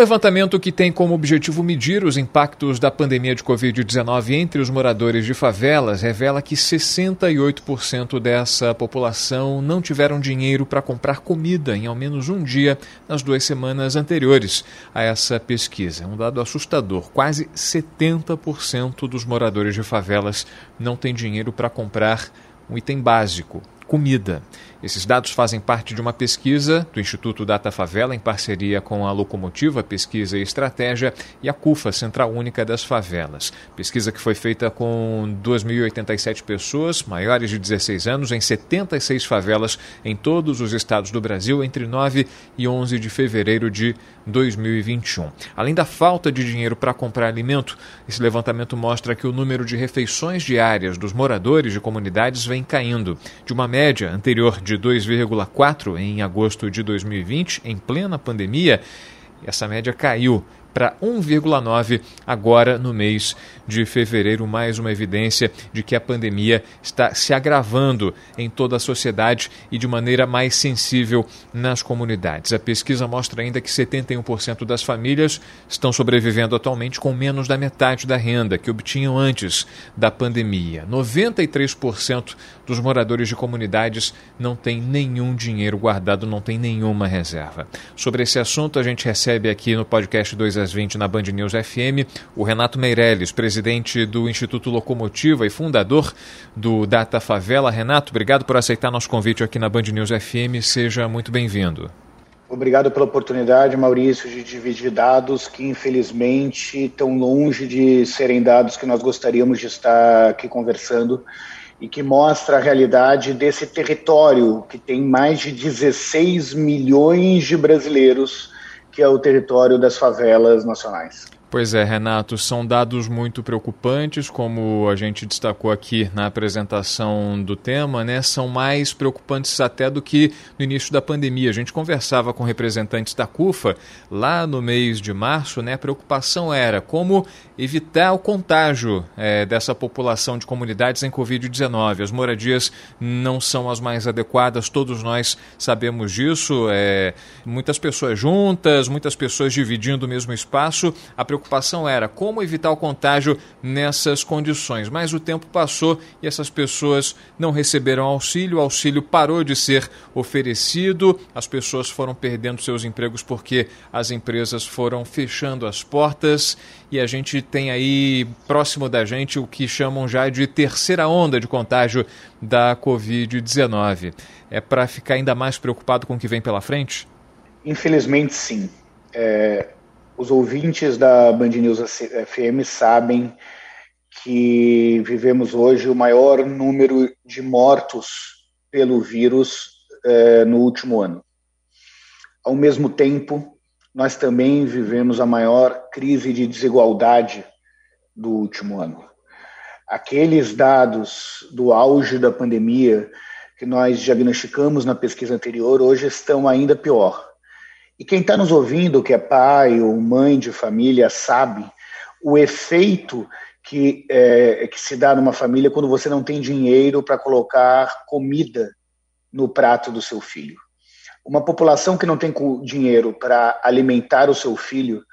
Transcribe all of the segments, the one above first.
Levantamento que tem como objetivo medir os impactos da pandemia de Covid-19 entre os moradores de favelas revela que 68% dessa população não tiveram dinheiro para comprar comida em ao menos um dia nas duas semanas anteriores a essa pesquisa. Um dado assustador: quase 70% dos moradores de favelas não têm dinheiro para comprar um item básico, comida. Esses dados fazem parte de uma pesquisa do Instituto Data Favela em parceria com a Locomotiva Pesquisa e Estratégia e a CUFA, Central Única das Favelas. Pesquisa que foi feita com 2.087 pessoas maiores de 16 anos em 76 favelas em todos os estados do Brasil entre 9 e 11 de fevereiro de 2021. Além da falta de dinheiro para comprar alimento, esse levantamento mostra que o número de refeições diárias dos moradores de comunidades vem caindo de uma média anterior de de 2,4 em agosto de 2020, em plena pandemia, essa média caiu para 1,9 agora no mês de fevereiro, mais uma evidência de que a pandemia está se agravando em toda a sociedade e de maneira mais sensível nas comunidades. A pesquisa mostra ainda que 71% das famílias estão sobrevivendo atualmente com menos da metade da renda que obtinham antes da pandemia. 93% dos moradores de comunidades não têm nenhum dinheiro guardado, não tem nenhuma reserva. Sobre esse assunto, a gente recebe aqui no podcast 2 às 20 na Band News FM o Renato Meirelles, presidente do Instituto Locomotiva e fundador do Data Favela. Renato, obrigado por aceitar nosso convite aqui na Band News FM. Seja muito bem-vindo. Obrigado pela oportunidade, Maurício, de dividir dados que infelizmente estão longe de serem dados que nós gostaríamos de estar aqui conversando e que mostra a realidade desse território que tem mais de 16 milhões de brasileiros, que é o território das favelas nacionais. Pois é, Renato, são dados muito preocupantes, como a gente destacou aqui na apresentação do tema, né? São mais preocupantes até do que no início da pandemia. A gente conversava com representantes da CUFA lá no mês de março, né? A preocupação era como evitar o contágio é, dessa população de comunidades em Covid-19. As moradias não são as mais adequadas, todos nós sabemos disso. É, muitas pessoas juntas, muitas pessoas dividindo o mesmo espaço. A preocupação era como evitar o contágio nessas condições. Mas o tempo passou e essas pessoas não receberam auxílio, o auxílio parou de ser oferecido, as pessoas foram perdendo seus empregos porque as empresas foram fechando as portas e a gente tem aí próximo da gente o que chamam já de terceira onda de contágio da Covid-19. É para ficar ainda mais preocupado com o que vem pela frente? Infelizmente, sim. É, os ouvintes da Band News FM sabem que vivemos hoje o maior número de mortos pelo vírus eh, no último ano. Ao mesmo tempo, nós também vivemos a maior crise de desigualdade do último ano. Aqueles dados do auge da pandemia que nós diagnosticamos na pesquisa anterior hoje estão ainda pior e quem está nos ouvindo, que é pai ou mãe de família, sabe o efeito que, é, que se dá numa família quando você não tem dinheiro para colocar comida no prato do seu filho. Uma população que não tem dinheiro para alimentar o seu filho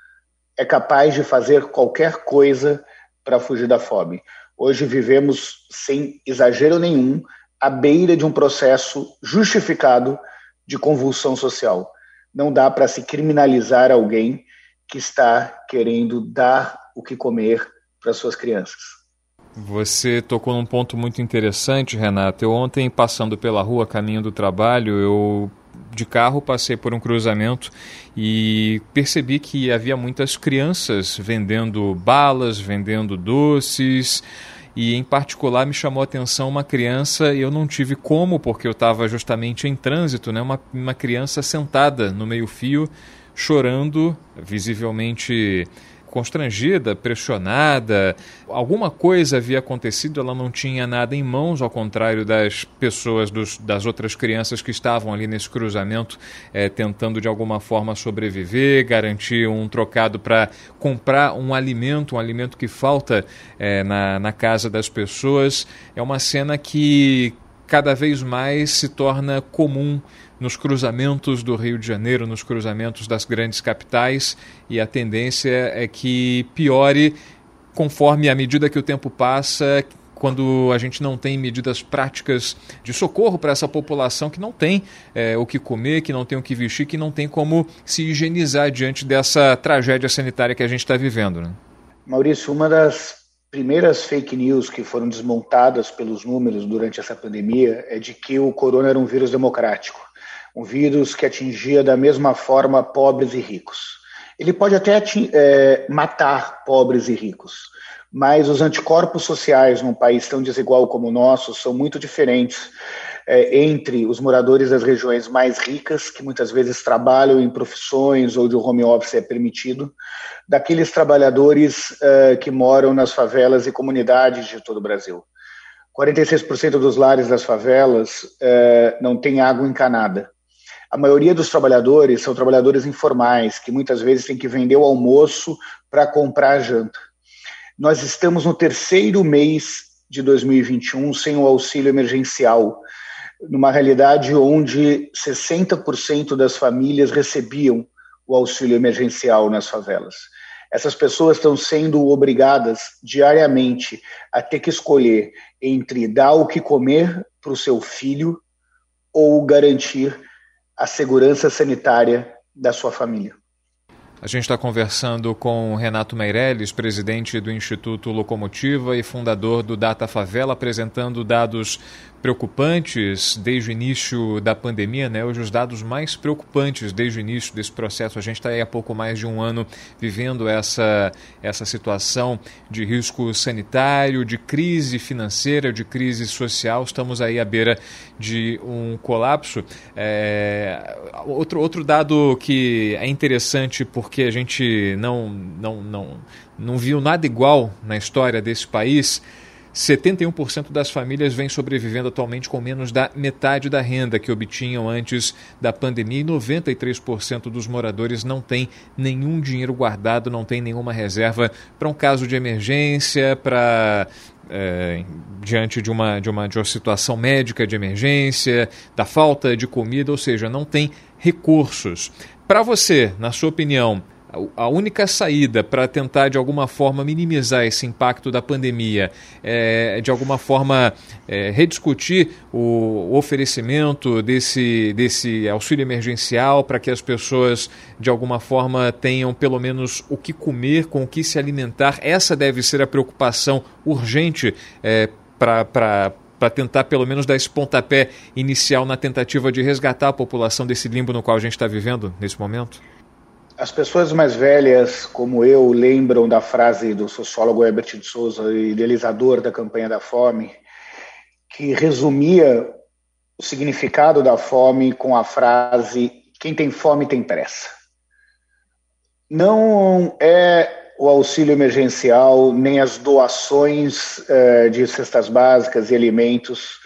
é capaz de fazer qualquer coisa para fugir da fome. Hoje vivemos, sem exagero nenhum, à beira de um processo justificado de convulsão social não dá para se criminalizar alguém que está querendo dar o que comer para suas crianças. Você tocou num ponto muito interessante, Renato. Eu ontem, passando pela rua, caminho do trabalho, eu de carro passei por um cruzamento e percebi que havia muitas crianças vendendo balas, vendendo doces e em particular me chamou a atenção uma criança eu não tive como porque eu estava justamente em trânsito, né? Uma, uma criança sentada no meio fio chorando, visivelmente constrangida, pressionada. Alguma coisa havia acontecido, ela não tinha nada em mãos, ao contrário das pessoas, dos, das outras crianças que estavam ali nesse cruzamento, é, tentando de alguma forma sobreviver, garantir um trocado para comprar um alimento, um alimento que falta é, na, na casa das pessoas. É uma cena que cada vez mais se torna comum nos cruzamentos do Rio de Janeiro, nos cruzamentos das grandes capitais, e a tendência é que piore conforme à medida que o tempo passa, quando a gente não tem medidas práticas de socorro para essa população que não tem é, o que comer, que não tem o que vestir, que não tem como se higienizar diante dessa tragédia sanitária que a gente está vivendo. Né? Maurício, uma das primeiras fake news que foram desmontadas pelos números durante essa pandemia é de que o corona era um vírus democrático, um vírus que atingia da mesma forma pobres e ricos. Ele pode até é, matar pobres e ricos, mas os anticorpos sociais num país tão desigual como o nosso são muito diferentes é, entre os moradores das regiões mais ricas, que muitas vezes trabalham em profissões ou de home office é permitido, daqueles trabalhadores uh, que moram nas favelas e comunidades de todo o Brasil. 46% dos lares das favelas uh, não tem água encanada. A maioria dos trabalhadores são trabalhadores informais, que muitas vezes têm que vender o almoço para comprar a janta. Nós estamos no terceiro mês de 2021 sem o auxílio emergencial, numa realidade onde 60% das famílias recebiam o auxílio emergencial nas favelas. Essas pessoas estão sendo obrigadas diariamente a ter que escolher entre dar o que comer para o seu filho ou garantir a segurança sanitária da sua família. A gente está conversando com Renato Meirelles, presidente do Instituto Locomotiva e fundador do Data Favela, apresentando dados preocupantes desde o início da pandemia, né? Hoje os dados mais preocupantes desde o início desse processo. A gente está há pouco mais de um ano vivendo essa, essa situação de risco sanitário, de crise financeira, de crise social. Estamos aí à beira de um colapso. É, outro, outro dado que é interessante porque a gente não, não, não, não viu nada igual na história desse país 71% das famílias vêm sobrevivendo atualmente com menos da metade da renda que obtinham antes da pandemia e 93% dos moradores não têm nenhum dinheiro guardado, não tem nenhuma reserva para um caso de emergência, para é, diante de uma, de, uma, de uma situação médica de emergência, da falta de comida, ou seja, não tem recursos. Para você, na sua opinião, a única saída para tentar de alguma forma minimizar esse impacto da pandemia é de alguma forma é, rediscutir o oferecimento desse, desse auxílio emergencial para que as pessoas de alguma forma tenham pelo menos o que comer, com o que se alimentar. Essa deve ser a preocupação urgente é, para para tentar pelo menos dar esse pontapé inicial na tentativa de resgatar a população desse limbo no qual a gente está vivendo nesse momento? As pessoas mais velhas, como eu, lembram da frase do sociólogo Herbert de Souza, idealizador da campanha da fome, que resumia o significado da fome com a frase: quem tem fome tem pressa. Não é o auxílio emergencial, nem as doações eh, de cestas básicas e alimentos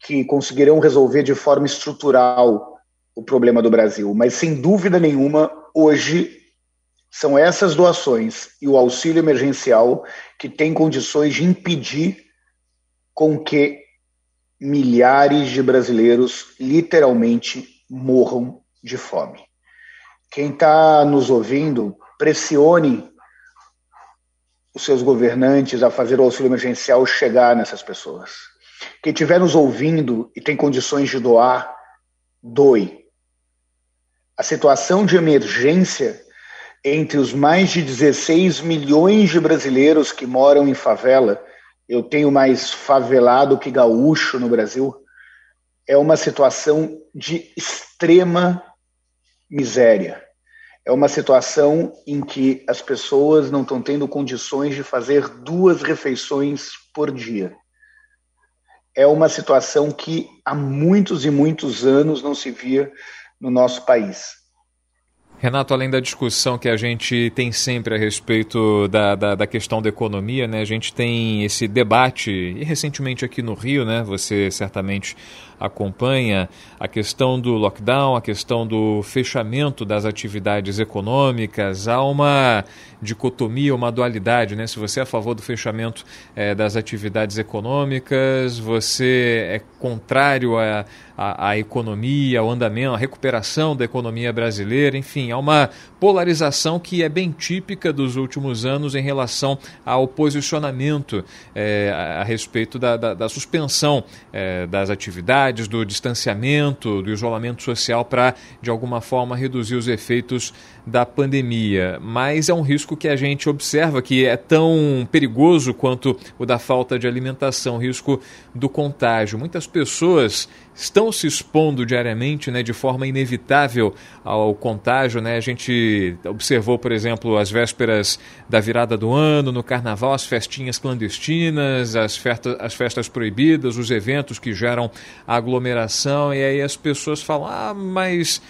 que conseguirão resolver de forma estrutural o problema do Brasil, mas sem dúvida nenhuma hoje são essas doações e o auxílio emergencial que têm condições de impedir com que milhares de brasileiros literalmente morram de fome. Quem está nos ouvindo, pressione os seus governantes a fazer o auxílio emergencial chegar nessas pessoas. Quem estiver nos ouvindo e tem condições de doar, doe a situação de emergência entre os mais de 16 milhões de brasileiros que moram em favela, eu tenho mais favelado que gaúcho no Brasil, é uma situação de extrema miséria. É uma situação em que as pessoas não estão tendo condições de fazer duas refeições por dia. É uma situação que há muitos e muitos anos não se via no nosso país. Renato, além da discussão que a gente tem sempre a respeito da, da, da, questão da economia, né, a gente tem esse debate, e recentemente aqui no Rio, né, você certamente acompanha a questão do lockdown, a questão do fechamento das atividades econômicas. Há uma dicotomia, uma dualidade, né? Se você é a favor do fechamento é, das atividades econômicas, você é contrário à, à, à economia, ao andamento, à recuperação da economia brasileira, enfim, há uma polarização que é bem típica dos últimos anos em relação ao posicionamento é, a, a, respeito da, da, da suspensão é, das atividades do distanciamento, do isolamento social para, de alguma forma, reduzir os efeitos da pandemia. Mas é um risco que a gente observa que é tão perigoso quanto o da falta de alimentação, risco do contágio. Muitas pessoas estão se expondo diariamente, né, de forma inevitável ao contágio, né? A gente observou, por exemplo, as vésperas da virada do ano, no carnaval, as festinhas clandestinas, as, festas, as festas proibidas, os eventos que geram aglomeração, e aí as pessoas falam: "Ah, mas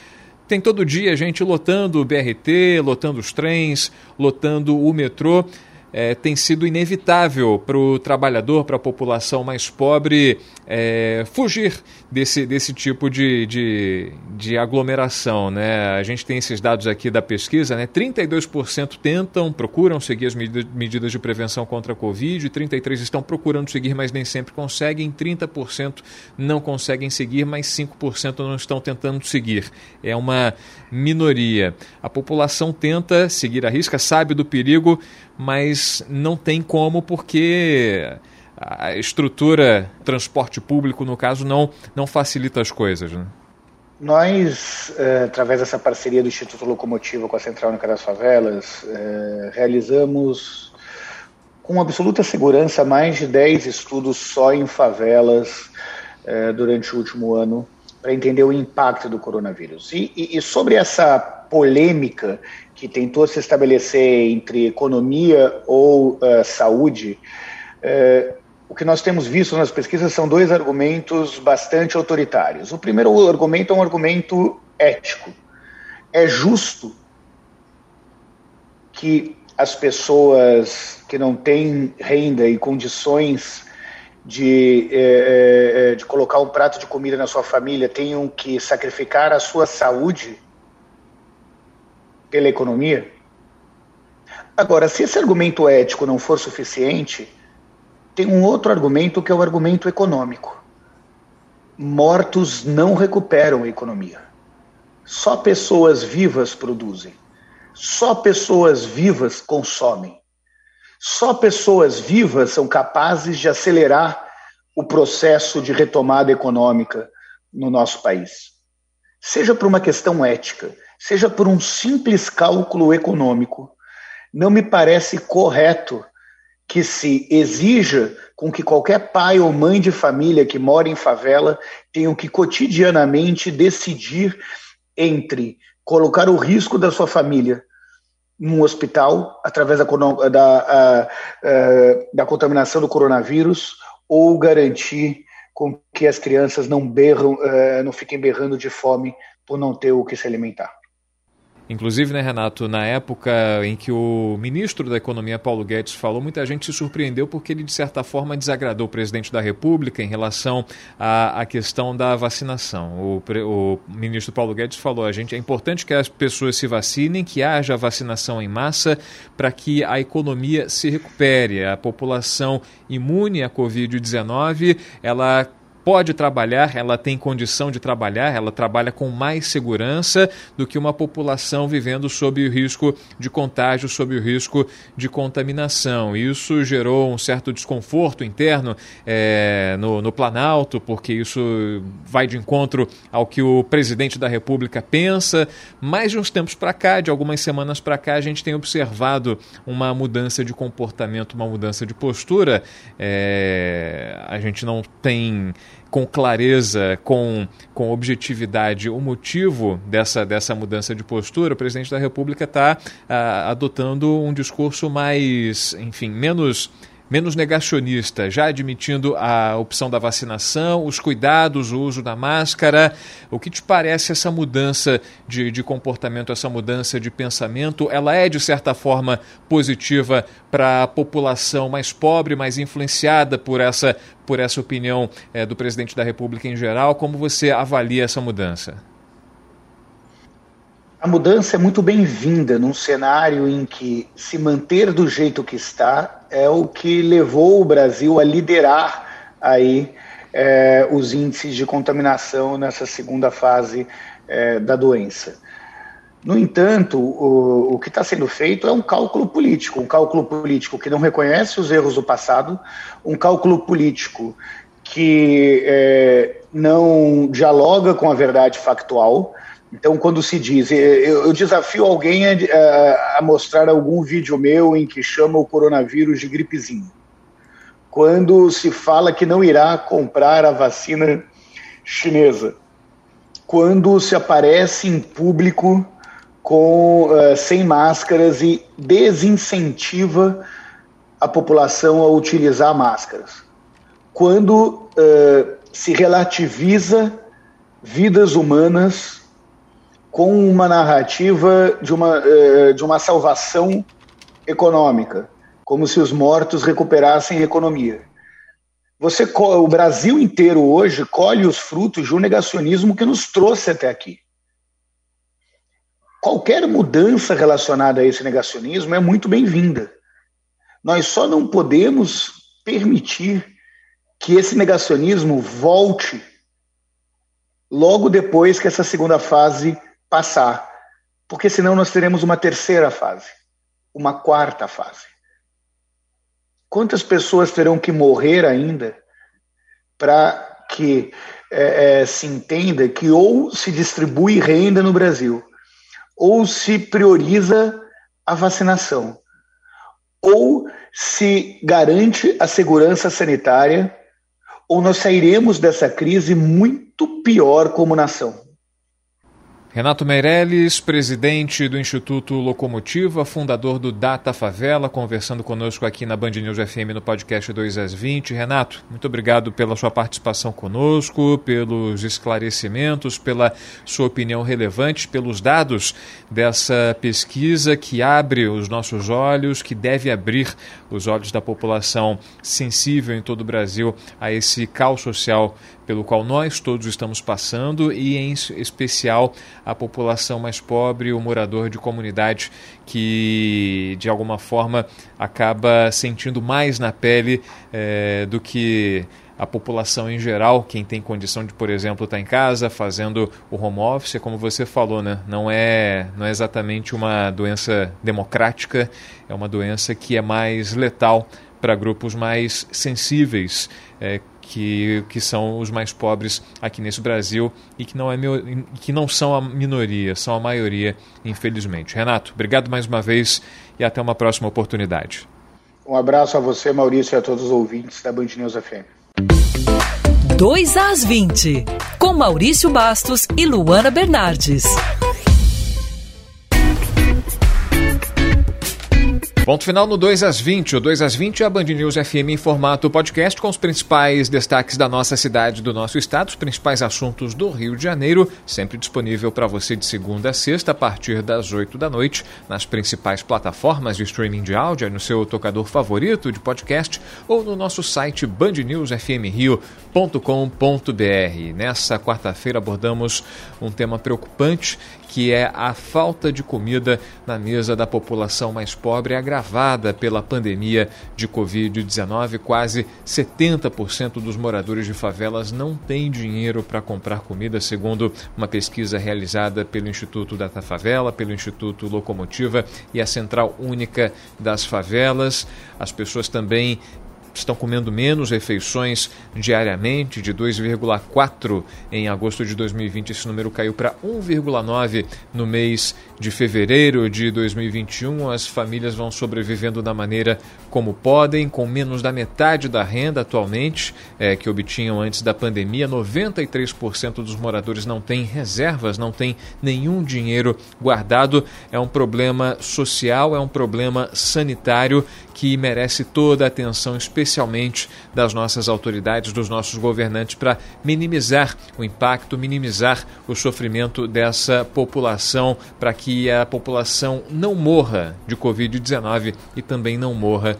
tem todo dia gente lotando o BRT, lotando os trens, lotando o metrô" é, tem sido inevitável para o trabalhador, para a população mais pobre, é, fugir desse, desse tipo de, de, de, aglomeração. Né? A gente tem esses dados aqui da pesquisa, né? 32% tentam, procuram seguir as medidas de prevenção contra a Covid, 33% estão procurando seguir, mas nem sempre conseguem, 30% não conseguem seguir, mas 5% não estão tentando seguir. É uma minoria. A população tenta seguir a risca, sabe do perigo, mas não tem como porque a estrutura transporte público, no caso, não, não facilita as coisas. Né? Nós, é, através dessa parceria do Instituto Locomotiva com a Central Única das Favelas, é, realizamos com absoluta segurança mais de 10 estudos só em favelas é, durante o último ano para entender o impacto do coronavírus. E, e, e sobre essa polêmica que tentou se estabelecer entre economia ou uh, saúde, uh, o que nós temos visto nas pesquisas são dois argumentos bastante autoritários. O primeiro argumento é um argumento ético. É justo que as pessoas que não têm renda e condições de, eh, de colocar um prato de comida na sua família tenham que sacrificar a sua saúde pela economia? Agora, se esse argumento ético não for suficiente, tem um outro argumento que é o argumento econômico. Mortos não recuperam a economia. Só pessoas vivas produzem. Só pessoas vivas consomem. Só pessoas vivas são capazes de acelerar o processo de retomada econômica no nosso país. Seja por uma questão ética, seja por um simples cálculo econômico, não me parece correto que se exija com que qualquer pai ou mãe de família que mora em favela tenham que cotidianamente decidir entre colocar o risco da sua família num hospital através da, da, a, a, da contaminação do coronavírus ou garantir com que as crianças não berram, uh, não fiquem berrando de fome por não ter o que se alimentar. Inclusive, né, Renato, na época em que o ministro da Economia, Paulo Guedes, falou, muita gente se surpreendeu porque ele, de certa forma, desagradou o presidente da República em relação à, à questão da vacinação. O, o, ministro Paulo Guedes falou: a gente é importante que as pessoas se vacinem, que haja vacinação em massa para que a economia se recupere. A população imune à Covid-19, ela pode trabalhar, ela tem condição de trabalhar, ela trabalha com mais segurança do que uma população vivendo sob o risco de contágio, sob o risco de contaminação. Isso gerou um certo desconforto interno é, no, no Planalto, porque isso vai de encontro ao que o presidente da República pensa. Mas de uns tempos para cá, de algumas semanas para cá, a gente tem observado uma mudança de comportamento, uma mudança de postura. É, a gente não tem com clareza, com, com objetividade, o motivo dessa, dessa mudança de postura, o presidente da República está ah, adotando um discurso mais, enfim, menos menos negacionista, já admitindo a opção da vacinação, os cuidados, o uso da máscara. O que te parece essa mudança de, de comportamento, essa mudança de pensamento? Ela é, de certa forma, positiva para a população mais pobre, mais influenciada por essa, por essa opinião é, do presidente da República em geral? Como você avalia essa mudança? A mudança é muito bem-vinda num cenário em que se manter do jeito que está é o que levou o Brasil a liderar aí é, os índices de contaminação nessa segunda fase é, da doença. No entanto, o, o que está sendo feito é um cálculo político, um cálculo político que não reconhece os erros do passado, um cálculo político que é, não dialoga com a verdade factual então, quando se diz, eu, eu desafio alguém a, a, mostrar algum vídeo meu em que chama o coronavírus de gripezinho. Quando se fala que não irá comprar a vacina chinesa. Quando se aparece em público com uh, sem máscaras e desincentiva a população a utilizar máscaras. Quando uh, se relativiza vidas humanas com uma narrativa de uma, eh, de uma salvação econômica, como se os mortos recuperassem economia. Você, o Brasil inteiro hoje colhe os frutos de um negacionismo que nos trouxe até aqui. Qualquer mudança relacionada a esse negacionismo é muito bem-vinda. Nós só não podemos permitir que esse negacionismo volte logo depois que essa segunda fase passar, porque senão nós teremos uma terceira fase, uma quarta fase. Quantas pessoas terão que morrer ainda para que é, é, se entenda que ou se distribui renda no Brasil, ou se prioriza a vacinação, ou se garante a segurança sanitária, ou nós sairemos dessa crise muito pior como nação. Renato Meirelles, presidente do Instituto Locomotiva, fundador do Data Favela, conversando conosco aqui na Band News FM no podcast 2 às 20. Renato, muito obrigado pela sua participação conosco, pelos esclarecimentos, pela sua opinião relevante, pelos dados dessa pesquisa que abre os nossos olhos, que deve abrir os olhos da população sensível em todo o Brasil a esse caos social pelo qual nós todos estamos passando e, em especial, a população mais pobre, o morador de comunidade que, de alguma forma, acaba sentindo mais na pele é, do que a população em geral, quem tem condição de, por exemplo, estar em casa fazendo o home office, como você falou, né? não, é, não é exatamente uma doença democrática, é uma doença que é mais letal para grupos mais sensíveis, é, que, que são os mais pobres aqui nesse Brasil e que não, é, que não são a minoria, são a maioria, infelizmente. Renato, obrigado mais uma vez e até uma próxima oportunidade. Um abraço a você, Maurício, e a todos os ouvintes da Band News FM. 2 às 20, com Maurício Bastos e Luana Bernardes. Ponto final no 2 às 20. O 2 às 20 é a Band News FM em formato podcast com os principais destaques da nossa cidade, do nosso estado, os principais assuntos do Rio de Janeiro, sempre disponível para você de segunda a sexta a partir das 8 da noite nas principais plataformas de streaming de áudio, no seu tocador favorito de podcast ou no nosso site bandnewsfmrio.com.br. Nessa quarta-feira abordamos um tema preocupante que é a falta de comida na mesa da população mais pobre, agravada pela pandemia de Covid-19. Quase 70% dos moradores de favelas não têm dinheiro para comprar comida, segundo uma pesquisa realizada pelo Instituto Data Favela, pelo Instituto Locomotiva e a Central Única das Favelas. As pessoas também estão comendo menos refeições diariamente, de 2,4 em agosto de 2020. Esse número caiu para 1,9 no mês de fevereiro de 2021. As famílias vão sobrevivendo da maneira como podem, com menos da metade da renda atualmente é, que obtinham antes da pandemia. 93% dos moradores não têm reservas, não têm nenhum dinheiro guardado. É um problema social, é um problema sanitário que merece toda a atenção, especialmente das nossas autoridades, dos nossos governantes, para minimizar o impacto, minimizar o sofrimento dessa população, para que a população não morra de Covid-19 e também não morra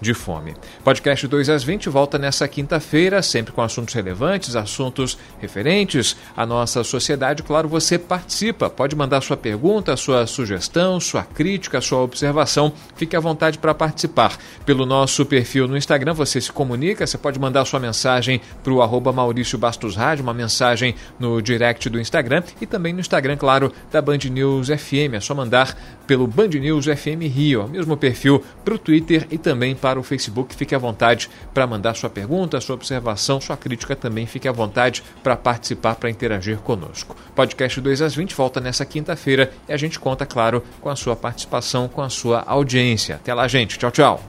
de fome. Podcast 2 às 20 volta nessa quinta-feira, sempre com assuntos relevantes, assuntos referentes à nossa sociedade. Claro, você participa, pode mandar sua pergunta, sua sugestão, sua crítica, sua observação. Fique à vontade para participar. Pelo nosso perfil no Instagram, você se comunica, você pode mandar sua mensagem para o arroba Maurício Bastos Rádio, uma mensagem no direct do Instagram e também no Instagram, claro, da Band News FM. É só mandar pelo Band News FM Rio, mesmo perfil para o Twitter e também para para o Facebook. Fique à vontade para mandar sua pergunta, sua observação, sua crítica também. Fique à vontade para participar, para interagir conosco. Podcast 2 às 20 volta nessa quinta-feira e a gente conta, claro, com a sua participação, com a sua audiência. Até lá, gente. Tchau, tchau.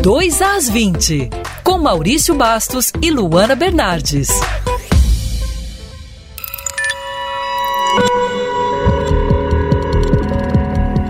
Dois às 20, com Maurício Bastos e Luana Bernardes.